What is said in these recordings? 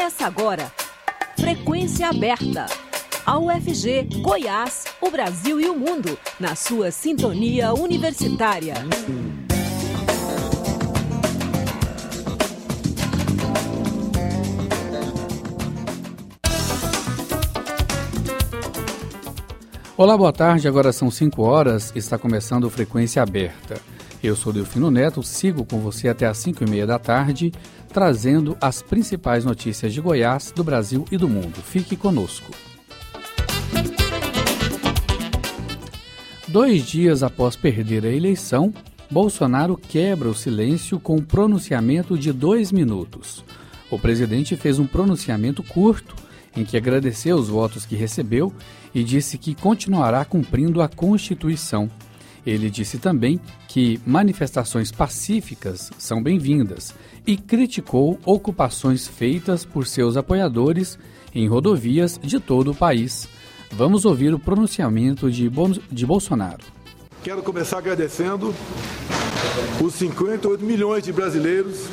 Começa agora. Frequência aberta. A UFG, Goiás, o Brasil e o mundo, na sua sintonia universitária. Olá, boa tarde. Agora são 5 horas. Está começando Frequência Aberta. Eu sou Delfino Neto, sigo com você até às 5 e meia da tarde, trazendo as principais notícias de Goiás, do Brasil e do mundo. Fique conosco. Dois dias após perder a eleição, Bolsonaro quebra o silêncio com um pronunciamento de dois minutos. O presidente fez um pronunciamento curto em que agradeceu os votos que recebeu e disse que continuará cumprindo a Constituição. Ele disse também que manifestações pacíficas são bem-vindas e criticou ocupações feitas por seus apoiadores em rodovias de todo o país. Vamos ouvir o pronunciamento de, de Bolsonaro. Quero começar agradecendo os 58 milhões de brasileiros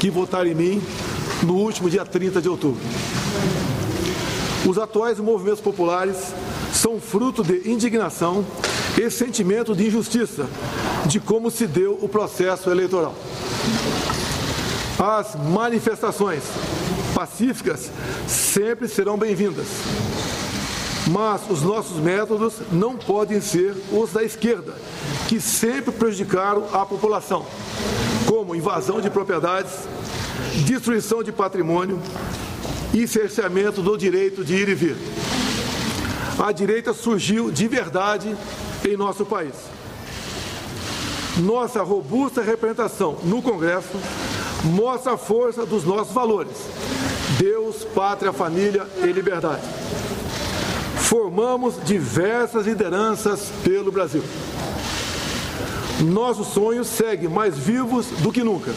que votaram em mim no último dia 30 de outubro. Os atuais movimentos populares são fruto de indignação e sentimento de injustiça de como se deu o processo eleitoral. As manifestações pacíficas sempre serão bem-vindas, mas os nossos métodos não podem ser os da esquerda, que sempre prejudicaram a população, como invasão de propriedades, destruição de patrimônio, e cerceamento do direito de ir e vir. A direita surgiu de verdade em nosso país. Nossa robusta representação no Congresso mostra a força dos nossos valores: Deus, pátria, família e liberdade. Formamos diversas lideranças pelo Brasil. Nossos sonhos seguem mais vivos do que nunca.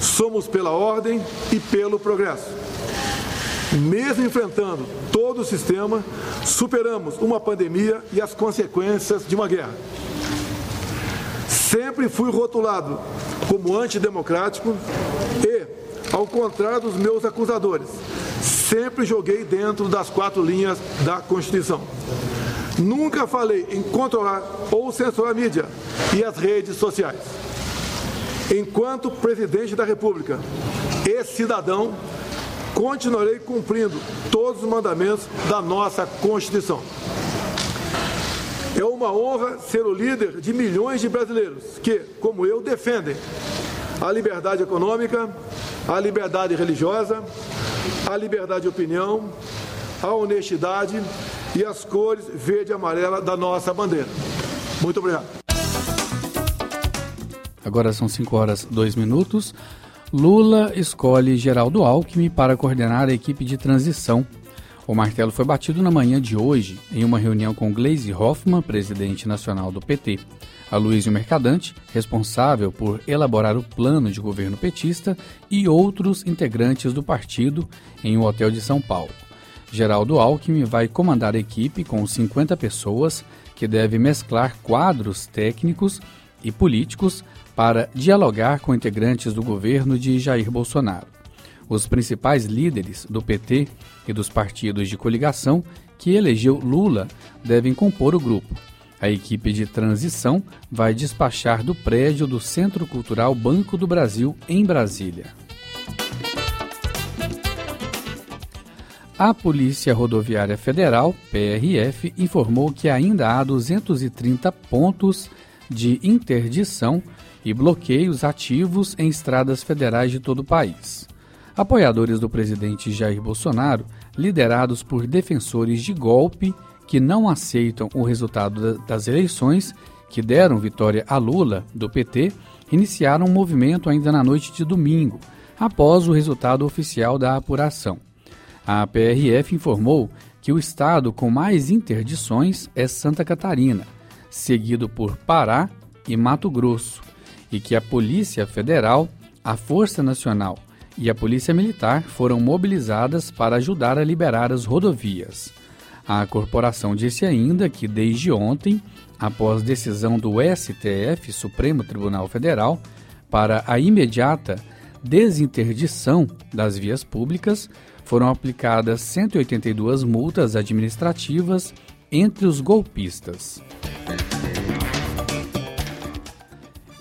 Somos pela ordem e pelo progresso. Mesmo enfrentando todo o sistema, superamos uma pandemia e as consequências de uma guerra. Sempre fui rotulado como antidemocrático e, ao contrário dos meus acusadores, sempre joguei dentro das quatro linhas da Constituição. Nunca falei em controlar ou censurar a mídia e as redes sociais. Enquanto presidente da República e cidadão, continuarei cumprindo todos os mandamentos da nossa Constituição. É uma honra ser o líder de milhões de brasileiros que, como eu, defendem a liberdade econômica, a liberdade religiosa, a liberdade de opinião, a honestidade e as cores verde e amarela da nossa bandeira. Muito obrigado. Agora são 5 horas 2 minutos. Lula escolhe Geraldo Alckmin para coordenar a equipe de transição. O martelo foi batido na manhã de hoje, em uma reunião com Gleisi Hoffmann, presidente nacional do PT. A Luísio Mercadante, responsável por elaborar o plano de governo petista, e outros integrantes do partido em um hotel de São Paulo. Geraldo Alckmin vai comandar a equipe com 50 pessoas que deve mesclar quadros técnicos e políticos para dialogar com integrantes do governo de Jair Bolsonaro. Os principais líderes do PT e dos partidos de coligação que elegeu Lula devem compor o grupo. A equipe de transição vai despachar do prédio do Centro Cultural Banco do Brasil, em Brasília. A Polícia Rodoviária Federal, PRF, informou que ainda há 230 pontos de interdição e bloqueios ativos em estradas federais de todo o país. Apoiadores do presidente Jair Bolsonaro, liderados por defensores de golpe que não aceitam o resultado das eleições que deram vitória a Lula, do PT, iniciaram um movimento ainda na noite de domingo, após o resultado oficial da apuração. A PRF informou que o estado com mais interdições é Santa Catarina, seguido por Pará e Mato Grosso, e que a Polícia Federal, a Força Nacional e a Polícia Militar foram mobilizadas para ajudar a liberar as rodovias. A corporação disse ainda que desde ontem, após decisão do STF, Supremo Tribunal Federal, para a imediata desinterdição das vias públicas, foram aplicadas 182 multas administrativas entre os golpistas.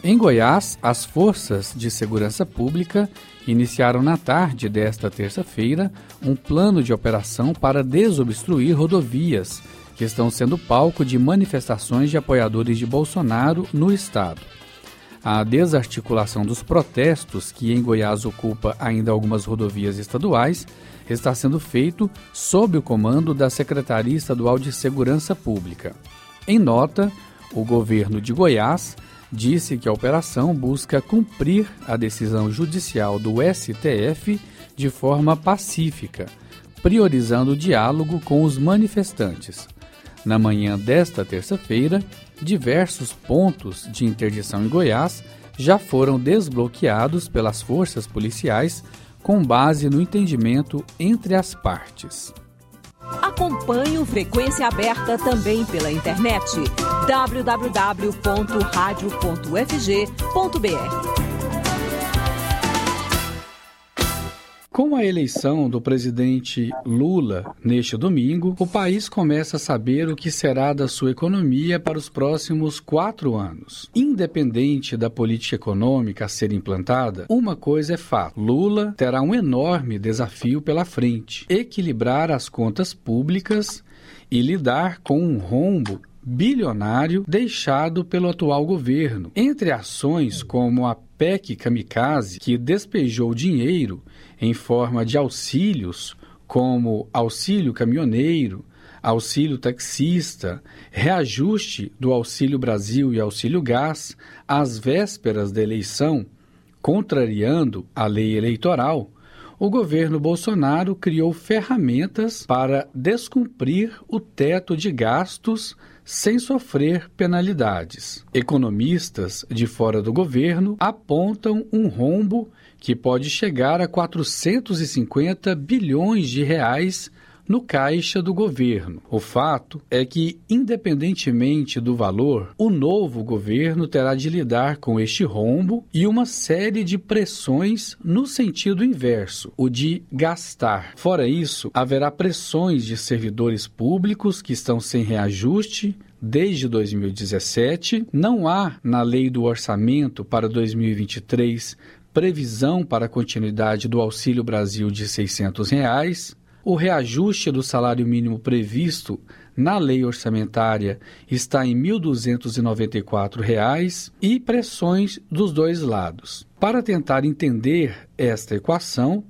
Em Goiás, as forças de segurança pública iniciaram na tarde desta terça-feira um plano de operação para desobstruir rodovias que estão sendo palco de manifestações de apoiadores de Bolsonaro no estado. A desarticulação dos protestos, que em Goiás ocupa ainda algumas rodovias estaduais, está sendo feito sob o comando da Secretaria Estadual de Segurança Pública. Em nota, o governo de Goiás disse que a operação busca cumprir a decisão judicial do STF de forma pacífica, priorizando o diálogo com os manifestantes. Na manhã desta terça-feira, diversos pontos de interdição em Goiás já foram desbloqueados pelas forças policiais com base no entendimento entre as partes. Acompanhe o Frequência Aberta também pela internet www.radio.fg.br. Com a eleição do presidente Lula neste domingo, o país começa a saber o que será da sua economia para os próximos quatro anos. Independente da política econômica a ser implantada, uma coisa é fato: Lula terá um enorme desafio pela frente: equilibrar as contas públicas e lidar com um rombo bilionário deixado pelo atual governo. Entre ações como a PEC Kamikaze, que despejou dinheiro em forma de auxílios, como auxílio caminhoneiro, auxílio taxista, reajuste do Auxílio Brasil e Auxílio Gás às vésperas da eleição, contrariando a lei eleitoral, o governo Bolsonaro criou ferramentas para descumprir o teto de gastos sem sofrer penalidades. Economistas de fora do governo apontam um rombo que pode chegar a 450 bilhões de reais no caixa do governo. O fato é que, independentemente do valor, o novo governo terá de lidar com este rombo e uma série de pressões no sentido inverso, o de gastar. Fora isso, haverá pressões de servidores públicos que estão sem reajuste, desde 2017. Não há na lei do orçamento para 2023 previsão para a continuidade do Auxílio Brasil de 600 reais, o reajuste do salário mínimo previsto na lei orçamentária está em R$ 1.294 e pressões dos dois lados. Para tentar entender esta equação,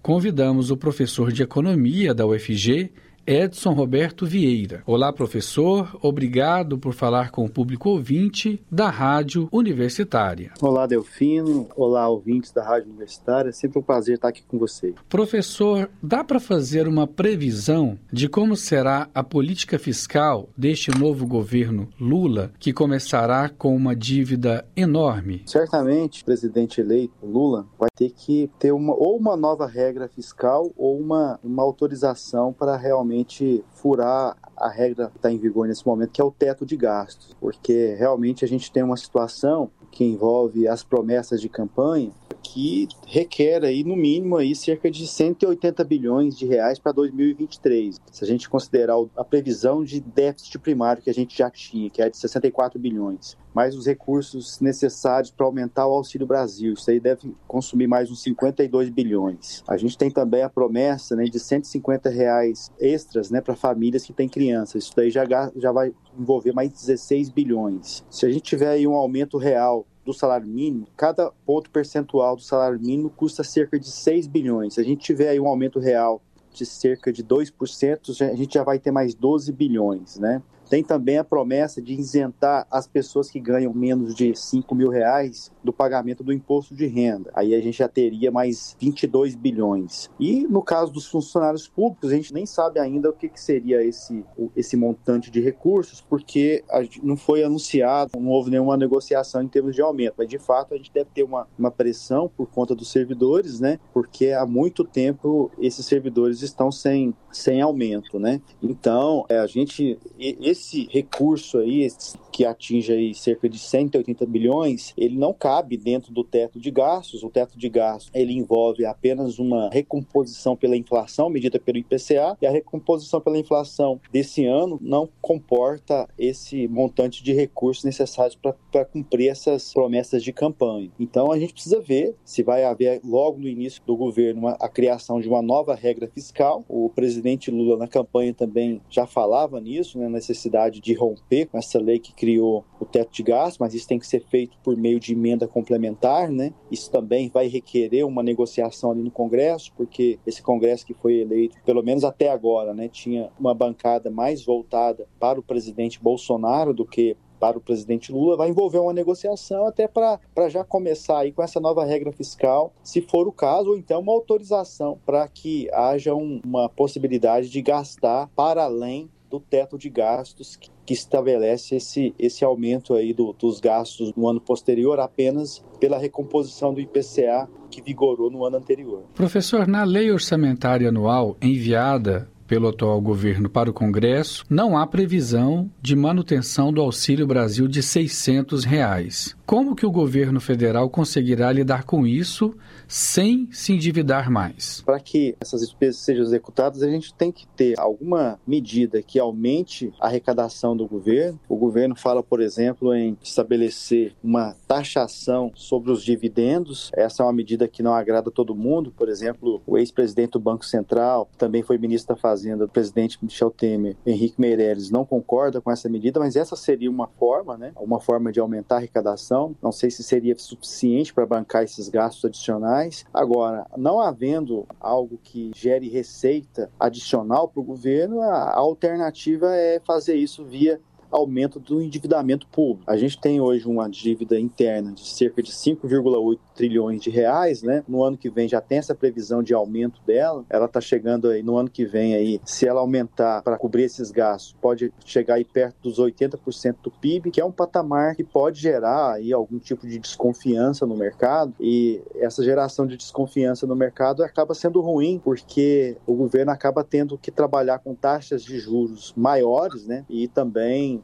convidamos o professor de economia da UFG, Edson Roberto Vieira. Olá, professor. Obrigado por falar com o público ouvinte da Rádio Universitária. Olá, Delfino. Olá, ouvintes da Rádio Universitária. É sempre um prazer estar aqui com você. Professor, dá para fazer uma previsão de como será a política fiscal deste novo governo Lula, que começará com uma dívida enorme? Certamente, o presidente eleito Lula vai ter que ter uma, ou uma nova regra fiscal ou uma, uma autorização para realmente realmente furar a regra que está em vigor nesse momento, que é o teto de gastos, porque realmente a gente tem uma situação que envolve as promessas de campanha que requer aí no mínimo aí cerca de 180 bilhões de reais para 2023. Se a gente considerar a previsão de déficit primário que a gente já tinha, que é de 64 bilhões, mais os recursos necessários para aumentar o Auxílio Brasil, isso aí deve consumir mais uns 52 bilhões. A gente tem também a promessa né, de 150 reais extras né, para famílias que têm crianças, isso daí já, já vai envolver mais 16 bilhões. Se a gente tiver aí um aumento real do salário mínimo, cada ponto percentual do salário mínimo custa cerca de 6 bilhões. Se a gente tiver aí um aumento real de cerca de 2%, a gente já vai ter mais 12 bilhões, né? Tem também a promessa de isentar as pessoas que ganham menos de 5 mil reais do pagamento do imposto de renda. Aí a gente já teria mais 22 bilhões. E no caso dos funcionários públicos, a gente nem sabe ainda o que, que seria esse, esse montante de recursos, porque não foi anunciado, não houve nenhuma negociação em termos de aumento. Mas de fato a gente deve ter uma, uma pressão por conta dos servidores, né? Porque há muito tempo esses servidores estão sem sem aumento, né? Então, é, a gente, esse recurso aí, que atinge aí cerca de 180 bilhões, ele não cabe dentro do teto de gastos. O teto de gastos, ele envolve apenas uma recomposição pela inflação medida pelo IPCA, e a recomposição pela inflação desse ano não comporta esse montante de recursos necessários para cumprir essas promessas de campanha. Então, a gente precisa ver se vai haver logo no início do governo uma, a criação de uma nova regra fiscal. O presidente Lula na campanha também já falava nisso, né, necessidade de romper com essa lei que criou o teto de gastos, mas isso tem que ser feito por meio de emenda complementar, né? Isso também vai requerer uma negociação ali no Congresso, porque esse Congresso que foi eleito, pelo menos até agora, né, tinha uma bancada mais voltada para o presidente Bolsonaro do que para o presidente Lula vai envolver uma negociação até para já começar aí com essa nova regra fiscal, se for o caso, ou então uma autorização para que haja um, uma possibilidade de gastar para além do teto de gastos que, que estabelece esse, esse aumento aí do, dos gastos no ano posterior apenas pela recomposição do IPCA que vigorou no ano anterior. Professor, na lei orçamentária anual enviada pelo atual governo para o Congresso, não há previsão de manutenção do Auxílio Brasil de 600 reais. Como que o governo federal conseguirá lidar com isso sem se endividar mais? Para que essas despesas sejam executadas, a gente tem que ter alguma medida que aumente a arrecadação do governo. O governo fala, por exemplo, em estabelecer uma taxação sobre os dividendos. Essa é uma medida que não agrada todo mundo. Por exemplo, o ex-presidente do Banco Central, também foi ministro da Fazenda, o presidente Michel Temer, Henrique Meirelles, não concorda com essa medida, mas essa seria uma forma, né? Uma forma de aumentar a arrecadação não sei se seria suficiente para bancar esses gastos adicionais. Agora, não havendo algo que gere receita adicional para o governo, a alternativa é fazer isso via aumento do endividamento público. A gente tem hoje uma dívida interna de cerca de 5,8 trilhões de reais, né? No ano que vem já tem essa previsão de aumento dela. Ela está chegando aí no ano que vem aí, se ela aumentar para cobrir esses gastos, pode chegar aí perto dos 80% do PIB, que é um patamar que pode gerar aí algum tipo de desconfiança no mercado e essa geração de desconfiança no mercado acaba sendo ruim porque o governo acaba tendo que trabalhar com taxas de juros maiores, né? E também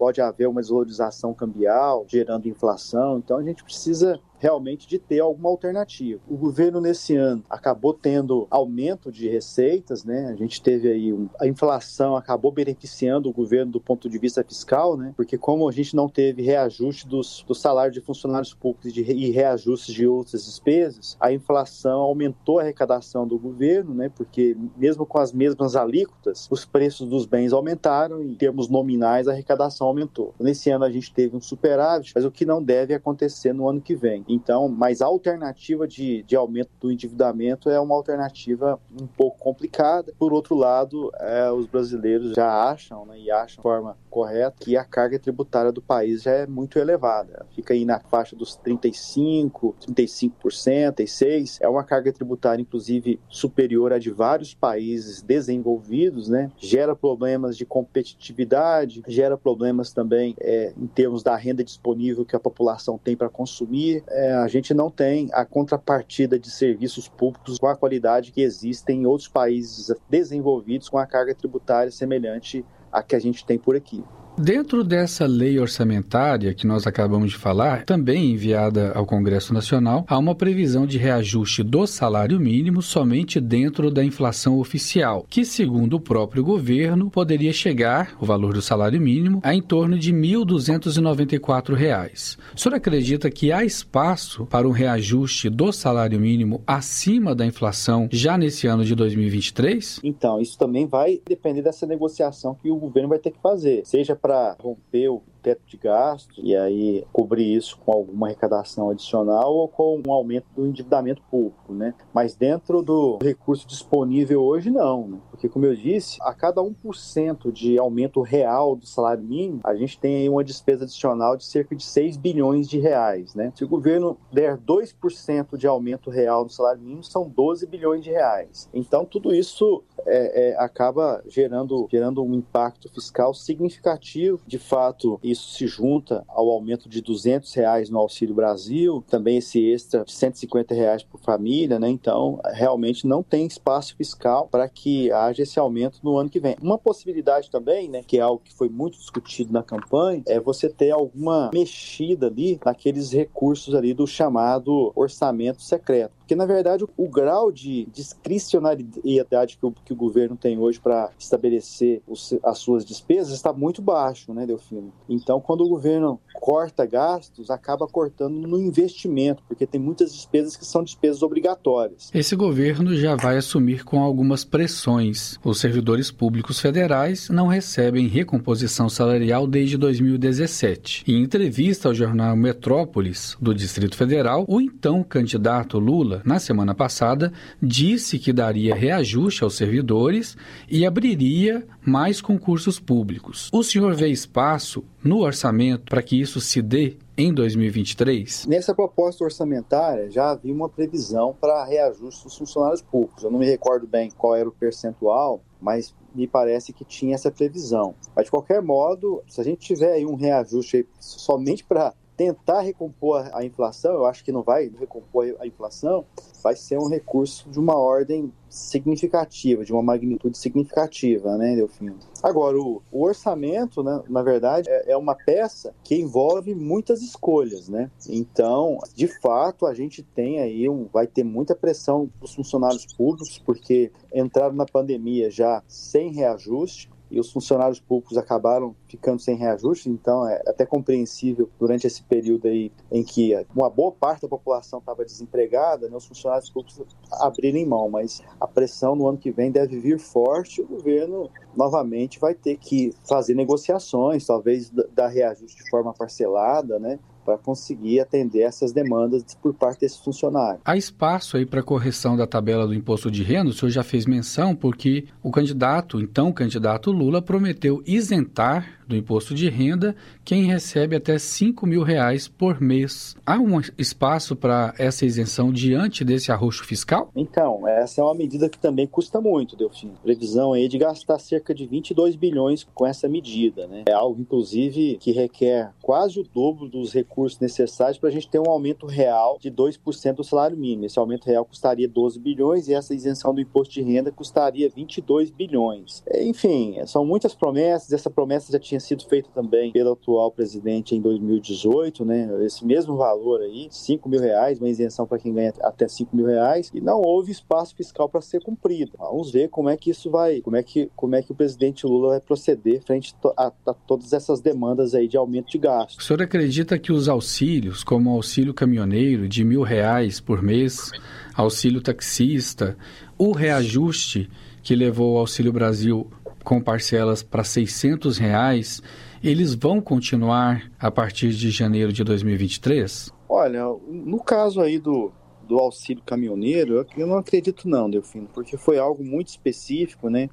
pode haver uma desvalorização cambial, gerando inflação. Então a gente precisa realmente de ter alguma alternativa. O governo nesse ano acabou tendo aumento de receitas, né? A gente teve aí um, a inflação acabou beneficiando o governo do ponto de vista fiscal, né? Porque como a gente não teve reajuste dos, do salário de funcionários públicos de, e reajustes de outras despesas, a inflação aumentou a arrecadação do governo, né? Porque mesmo com as mesmas alíquotas, os preços dos bens aumentaram e em termos nominais a arrecadação aumentou. Nesse ano a gente teve um superávit, mas o que não deve acontecer no ano que vem. Então, mas a alternativa de, de aumento do endividamento é uma alternativa um pouco complicada. Por outro lado, é, os brasileiros já acham, né, e acham forma correta, que a carga tributária do país já é muito elevada. Fica aí na faixa dos 35, 35%, 36%. É uma carga tributária, inclusive, superior à de vários países desenvolvidos, né? Gera problemas de competitividade, gera problemas também é, em termos da renda disponível que a população tem para consumir. É, a gente não tem a contrapartida de serviços públicos com a qualidade que existem em outros países desenvolvidos com a carga tributária semelhante à que a gente tem por aqui. Dentro dessa lei orçamentária que nós acabamos de falar, também enviada ao Congresso Nacional, há uma previsão de reajuste do salário mínimo somente dentro da inflação oficial, que, segundo o próprio governo, poderia chegar, o valor do salário mínimo, a em torno de R$ 1.294. O senhor acredita que há espaço para um reajuste do salário mínimo acima da inflação já nesse ano de 2023? Então, isso também vai depender dessa negociação que o governo vai ter que fazer, seja para para romper o teto de gastos e aí cobrir isso com alguma arrecadação adicional ou com um aumento do endividamento público, né? Mas dentro do recurso disponível hoje, não, né? Porque, como eu disse, a cada 1% de aumento real do salário mínimo, a gente tem aí uma despesa adicional de cerca de 6 bilhões de reais, né? Se o governo der 2% de aumento real do salário mínimo, são 12 bilhões de reais. Então, tudo isso é, é, acaba gerando, gerando um impacto fiscal significativo. De fato, isso se junta ao aumento de 200 reais no Auxílio Brasil, também esse extra de 150 reais por família, né? Então, realmente não tem espaço fiscal para que haja haja esse aumento no ano que vem. Uma possibilidade também, né, que é algo que foi muito discutido na campanha, é você ter alguma mexida ali naqueles recursos ali do chamado orçamento secreto. Porque, na verdade, o, grau de discricionariedade que o, que o governo tem hoje para estabelecer os, as suas despesas está muito baixo, né, Delfino? Então, quando o governo corta gastos, acaba cortando no investimento, porque tem muitas despesas que são despesas obrigatórias. Esse governo já vai assumir com algumas pressões. Os servidores públicos federais não recebem recomposição salarial desde 2017. Em entrevista ao jornal Metrópolis, do Distrito Federal, o então candidato Lula na semana passada, disse que daria reajuste aos servidores e abriria mais concursos públicos. O senhor vê espaço no orçamento para que isso se dê em 2023? Nessa proposta orçamentária já havia uma previsão para reajuste dos funcionários públicos. Eu não me recordo bem qual era o percentual, mas me parece que tinha essa previsão. Mas de qualquer modo, se a gente tiver aí um reajuste somente para tentar recompor a inflação, eu acho que não vai recompor a inflação, vai ser um recurso de uma ordem significativa, de uma magnitude significativa, né, Delfino? Agora, o, orçamento, né, na verdade, é, é, uma peça que envolve muitas escolhas, né? Então, de fato, a gente tem aí, um, vai ter muita pressão para os funcionários públicos, porque entraram na pandemia já sem reajuste, e os funcionários públicos acabaram ficando sem reajuste, então é até compreensível durante esse período aí em que uma boa parte da população estava desempregada, né, os funcionários públicos abrirem mão, mas a pressão no ano que vem deve vir forte, o governo novamente vai ter que fazer negociações, talvez dar reajuste de forma parcelada, né, para conseguir atender essas demandas por parte desses funcionários. Há espaço aí para correção da tabela do imposto de renda? O senhor já fez menção porque o candidato, então o candidato Lula, prometeu isentar do imposto de renda quem recebe até 5 mil reais por mês. Há um espaço para essa isenção diante desse arroxo fiscal? Então, essa é uma medida que também custa muito, Delfim. Previsão aí de gastar cerca de 22 bilhões com essa medida, né? É algo, inclusive, que requer quase o dobro dos recursos necessários para a gente ter um aumento real de 2% do salário mínimo. Esse aumento real custaria 12 bilhões e essa isenção do imposto de renda custaria 22 bilhões. Enfim, são muitas promessas, essa promessa já tinha tinha sido feito também pelo atual presidente em 2018, né? Esse mesmo valor aí, 5 mil reais, uma isenção para quem ganha até 5 mil reais, e não houve espaço fiscal para ser cumprido. Vamos ver como é que isso vai, como é que, como é que o presidente Lula vai proceder frente a, a todas essas demandas aí de aumento de gastos. O senhor acredita que os auxílios, como o auxílio caminhoneiro de mil reais por mês, auxílio taxista, o reajuste que levou o Auxílio Brasil com parcelas para 600 reais, eles vão continuar a partir de janeiro de 2023? Olha, no caso aí do, do auxílio caminhoneiro, eu não acredito não, Delfino, porque foi algo muito específico, né?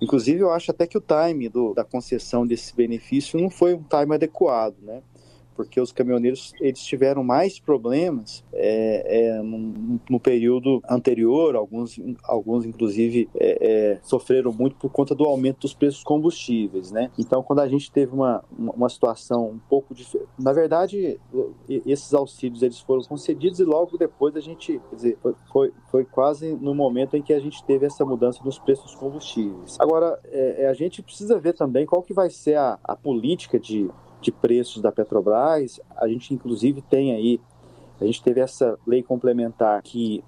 Inclusive, eu acho até que o time do, da concessão desse benefício não foi um time adequado, né? Porque os caminhoneiros eles tiveram mais problemas é, é, no, no, período anterior, alguns, alguns inclusive é, é, sofreram muito por conta do aumento dos preços combustíveis, né? Então, quando a gente teve uma, uma situação um pouco diferente, na verdade, esses auxílios eles foram concedidos e logo depois a gente, quer dizer, foi, foi, foi quase no momento em que a gente teve essa mudança nos preços combustíveis. Agora, é, é, a gente precisa ver também qual que vai ser a, a política de de preços da Petrobras. A gente, inclusive, tem aí, a gente teve essa lei complementar que,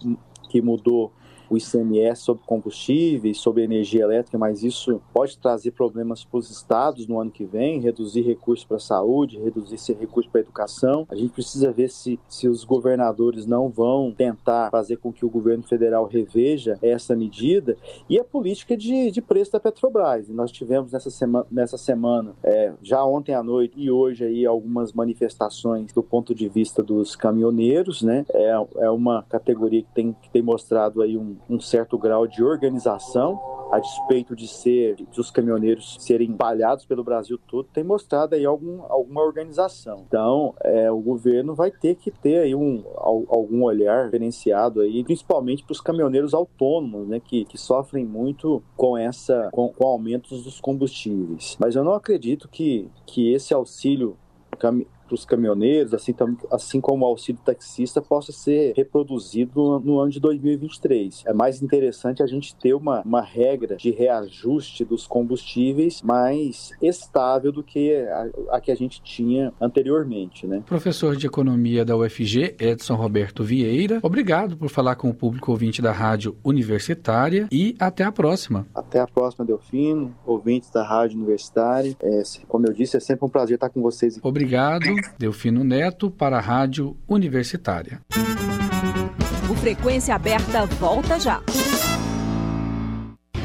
que mudou o ICMS sobre combustíveis, sobre energia elétrica, mas isso pode trazer problemas para os estados no ano que vem, reduzir recursos para a saúde, reduzir esse recurso para a educação. A gente precisa ver se, se os governadores não vão tentar fazer com que o governo federal reveja essa medida e a política de, de preço da Petrobras. Nós tivemos nessa semana, nessa semana é, já ontem à noite e hoje aí algumas manifestações do ponto de vista dos caminhoneiros, né? É, é uma categoria que tem, que tem mostrado aí um, um certo grau de organização, a despeito de ser de os caminhoneiros serem espalhados pelo Brasil todo, tem mostrado aí algum, alguma organização. Então, é, o governo vai ter que ter aí um, algum olhar diferenciado aí, principalmente para os caminhoneiros autônomos, né, que, que sofrem muito com essa com, com aumentos dos combustíveis. Mas eu não acredito que, que esse auxílio os caminhoneiros, assim, assim como o auxílio taxista, possa ser reproduzido no, no, ano de 2023. É mais interessante a gente ter uma, uma regra de reajuste dos combustíveis mais estável do que a, a que a gente tinha anteriormente. Né? Professor de Economia da UFG, Edson Roberto Vieira, obrigado por falar com o público ouvinte da Rádio Universitária e até a próxima. Até a próxima, Delfino, ouvintes da Rádio Universitária. É, como eu disse, é sempre um prazer estar com vocês. Obrigado, Delfino Neto, para a Rádio Universitária. O Frequência Aberta volta já.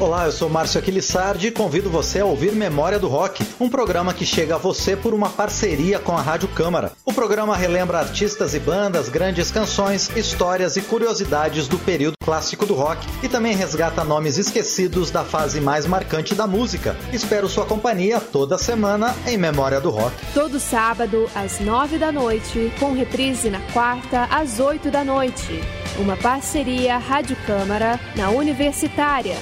Olá, eu sou Márcio Aquilissardi e convido você a ouvir Memória do Rock, um programa que chega a você por uma parceria com a Rádio Câmara. O programa relembra artistas e bandas, grandes canções, histórias e curiosidades do período clássico do rock e também resgata nomes esquecidos da fase mais marcante da música. Espero sua companhia toda semana em Memória do Rock. Todo sábado às nove da noite, com reprise na quarta às oito da noite. Uma parceria Rádio Câmara na Universitária.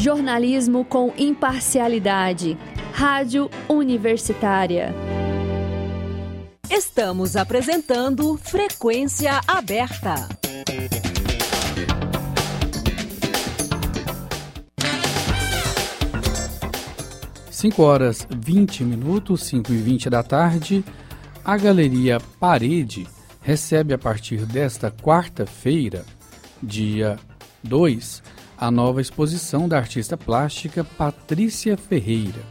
Jornalismo com imparcialidade. Rádio Universitária. Estamos apresentando Frequência Aberta. Cinco horas 20 minutos, 5 e 20 da tarde, a Galeria Parede recebe a partir desta quarta-feira, dia 2, a nova exposição da artista plástica Patrícia Ferreira.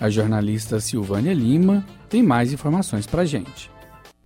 A jornalista Silvânia Lima tem mais informações para gente.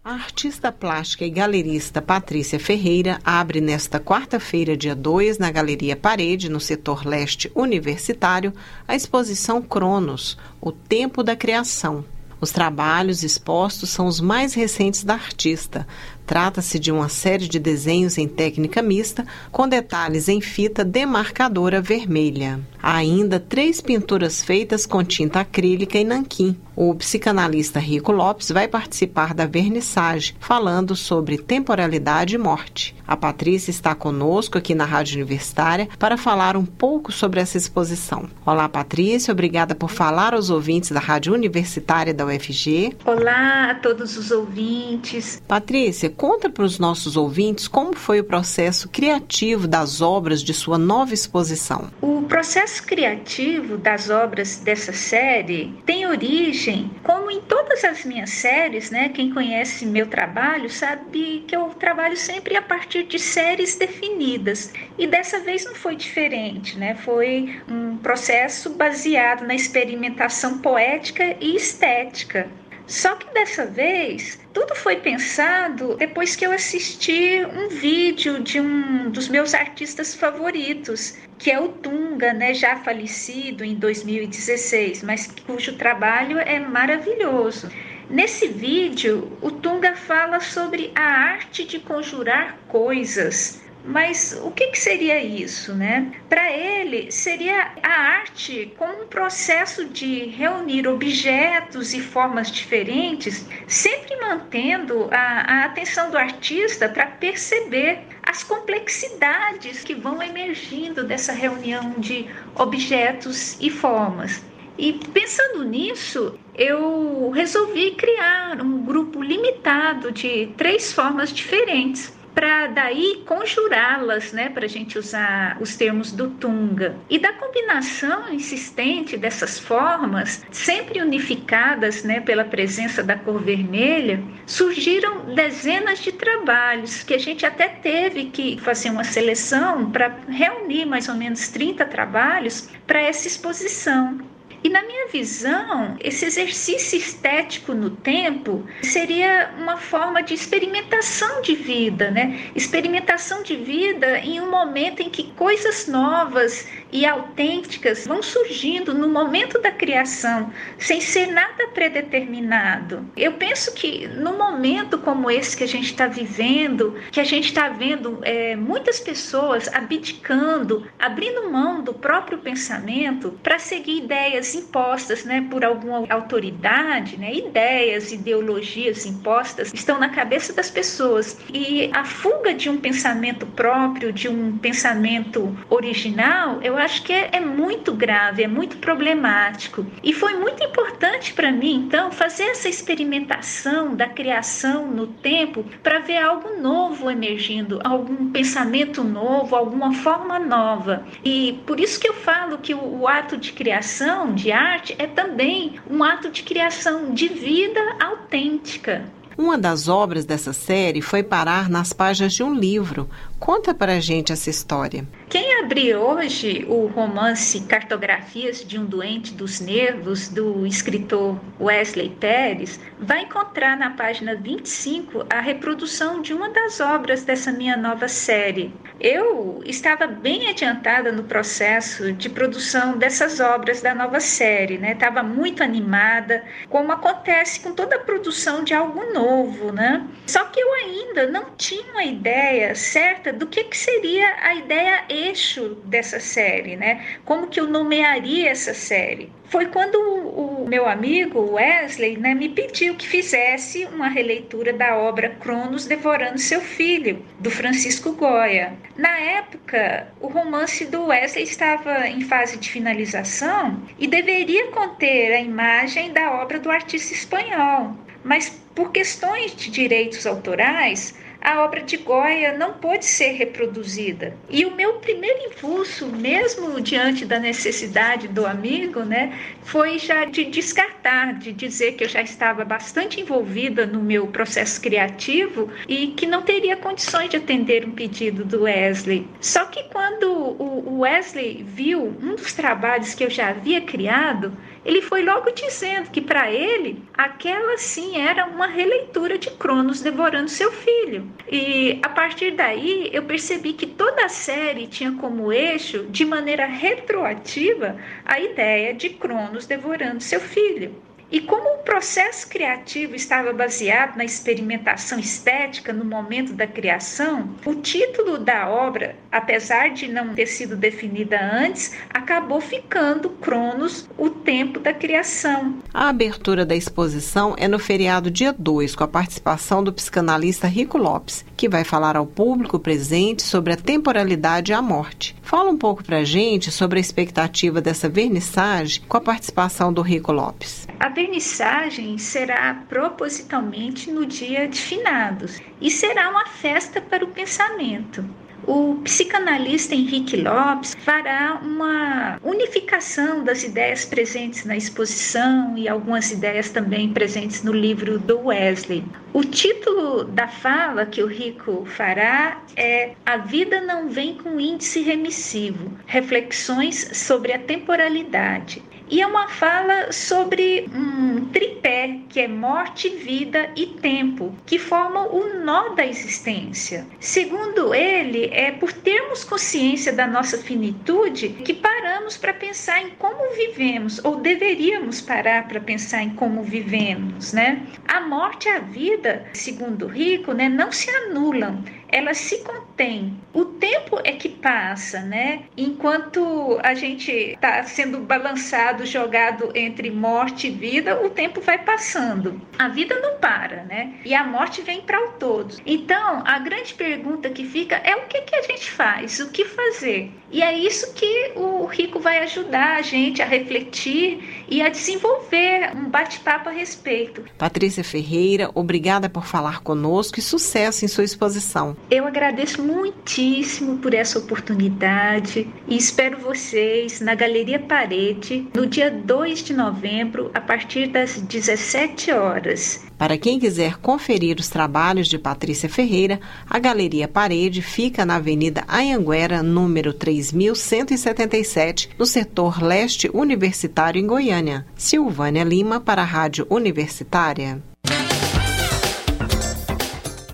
A artista plástica e galerista Patrícia Ferreira abre nesta quarta-feira, dia 2, na Galeria Parede, no setor leste universitário, a exposição Cronos, O Tempo da Criação. Os trabalhos expostos são os mais recentes da artista, Trata-se de uma série de desenhos em técnica mista com detalhes em fita demarcadora vermelha. Há ainda três pinturas feitas com tinta acrílica e nanquim. O psicanalista Rico Lopes vai participar da vernissage, falando sobre temporalidade e morte. A Patrícia está conosco aqui na Rádio Universitária para falar um pouco sobre essa exposição. Olá, Patrícia, obrigada por falar aos ouvintes da Rádio Universitária da UFG. Olá a todos os ouvintes. Patrícia, conta para os nossos ouvintes como foi o processo criativo das obras de sua nova exposição. O processo criativo das obras dessa série tem origem, como em todas as minhas séries, né? Quem conhece meu trabalho sabe que eu trabalho sempre a partir de séries definidas. E dessa vez não foi diferente, né? Foi um processo baseado na experimentação poética e estética. Só que dessa vez tudo foi pensado depois que eu assisti um vídeo de um dos meus artistas favoritos, que é o Tunga, né, já falecido em 2016, mas cujo trabalho é maravilhoso. Nesse vídeo, o Tunga fala sobre a arte de conjurar coisas mas o que, que seria isso, né? Para ele, seria a arte como um processo de reunir objetos e formas diferentes, sempre mantendo a, a atenção do artista para perceber as complexidades que vão emergindo dessa reunião de objetos e formas. E pensando nisso, eu resolvi criar um grupo limitado de três formas diferentes para daí conjurá-las, né, para a gente usar os termos do Tunga. E da combinação insistente dessas formas, sempre unificadas né, pela presença da cor vermelha, surgiram dezenas de trabalhos que a gente até teve que fazer uma seleção para reunir mais ou menos 30 trabalhos para essa exposição. E na minha visão, esse exercício estético no tempo seria uma forma de experimentação de vida, né? Experimentação de vida em um momento em que coisas novas e autênticas vão surgindo no momento da criação, sem ser nada predeterminado. Eu penso que no momento como esse que a gente está vivendo, que a gente está vendo é, muitas pessoas abdicando, abrindo mão do próprio pensamento para seguir ideias impostas né, por alguma autoridade, né, ideias, ideologias impostas, estão na cabeça das pessoas. E a fuga de um pensamento próprio, de um pensamento original, eu acho que é, é muito grave, é muito problemático. E foi muito importante para mim, então, fazer essa experimentação da criação no tempo para ver algo novo emergindo, algum pensamento novo, alguma forma nova. E por isso que eu falo que o, o ato de criação, de arte, é também um ato de criação de vida autêntica. Uma das obras dessa série foi parar nas páginas de um livro. Conta pra gente essa história. Quem abrir hoje o romance Cartografias de um Doente dos Nervos, do escritor Wesley Pérez, vai encontrar na página 25 a reprodução de uma das obras dessa minha nova série. Eu estava bem adiantada no processo de produção dessas obras da nova série, né? Estava muito animada, como acontece com toda a produção de algo novo, né? Só que eu ainda não tinha uma ideia certa do que, que seria a ideia eixo dessa série, né? Como que eu nomearia essa série? Foi quando o, o meu amigo Wesley né, me pediu que fizesse uma releitura da obra Cronos Devorando Seu Filho, do Francisco Goya. Na época, o romance do Wesley estava em fase de finalização e deveria conter a imagem da obra do artista espanhol, mas por questões de direitos autorais, a obra de Goya não pôde ser reproduzida. E o meu primeiro impulso, mesmo diante da necessidade do amigo, né, foi já de descartar, de dizer que eu já estava bastante envolvida no meu processo criativo e que não teria condições de atender um pedido do Wesley. Só que quando o Wesley viu um dos trabalhos que eu já havia criado, ele foi logo dizendo que para ele aquela sim era uma releitura de Cronos devorando seu filho. E a partir daí eu percebi que toda a série tinha como eixo, de maneira retroativa, a ideia de Cronos devorando seu filho. E como o processo criativo estava baseado na experimentação estética no momento da criação, o título da obra, apesar de não ter sido definida antes, acabou ficando Cronos, o tempo da criação. A abertura da exposição é no feriado dia 2, com a participação do psicanalista Rico Lopes, que vai falar ao público presente sobre a temporalidade e a morte. Fala um pouco pra gente sobre a expectativa dessa vernissagem com a participação do Rico Lopes. A vernissagem será propositalmente no dia de finados e será uma festa para o pensamento. O psicanalista Henrique Lopes fará uma unificação das ideias presentes na exposição e algumas ideias também presentes no livro do Wesley. O título da fala que o Rico fará é A Vida Não Vem com Índice Remissivo Reflexões sobre a Temporalidade. E é uma fala sobre um tripé que é morte, vida e tempo, que formam o nó da existência. Segundo ele, é por termos consciência da nossa finitude que paramos para pensar em como vivemos, ou deveríamos parar para pensar em como vivemos, né? A morte e a vida, segundo Rico, né, não se anulam, elas se contêm. O tempo é que passa, né? Enquanto a gente está sendo balançado, jogado entre morte e vida, o tempo vai passando. A vida não para, né? E a morte vem para o todo. Então, a grande pergunta que fica é o que, que a gente faz? O que fazer? E é isso que o Rico vai ajudar a gente a refletir e a desenvolver um bate-papo a respeito. Patrícia Ferreira, obrigada por falar conosco e sucesso em sua exposição. Eu agradeço muitíssimo por essa oportunidade e espero vocês na Galeria Parede no dia 2 de novembro, a partir das 17 horas. Para quem quiser conferir os trabalhos de Patrícia Ferreira, a Galeria Parede fica na Avenida Anhanguera, número 3177, no setor leste universitário em Goiânia. Silvânia Lima para a Rádio Universitária.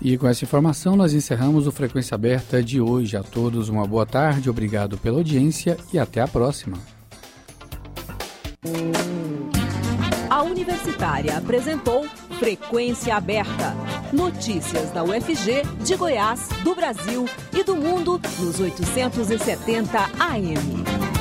E com essa informação nós encerramos o Frequência Aberta de hoje. A todos uma boa tarde, obrigado pela audiência e até a próxima. A Universitária apresentou Frequência Aberta. Notícias da UFG, de Goiás, do Brasil e do mundo nos 870 AM.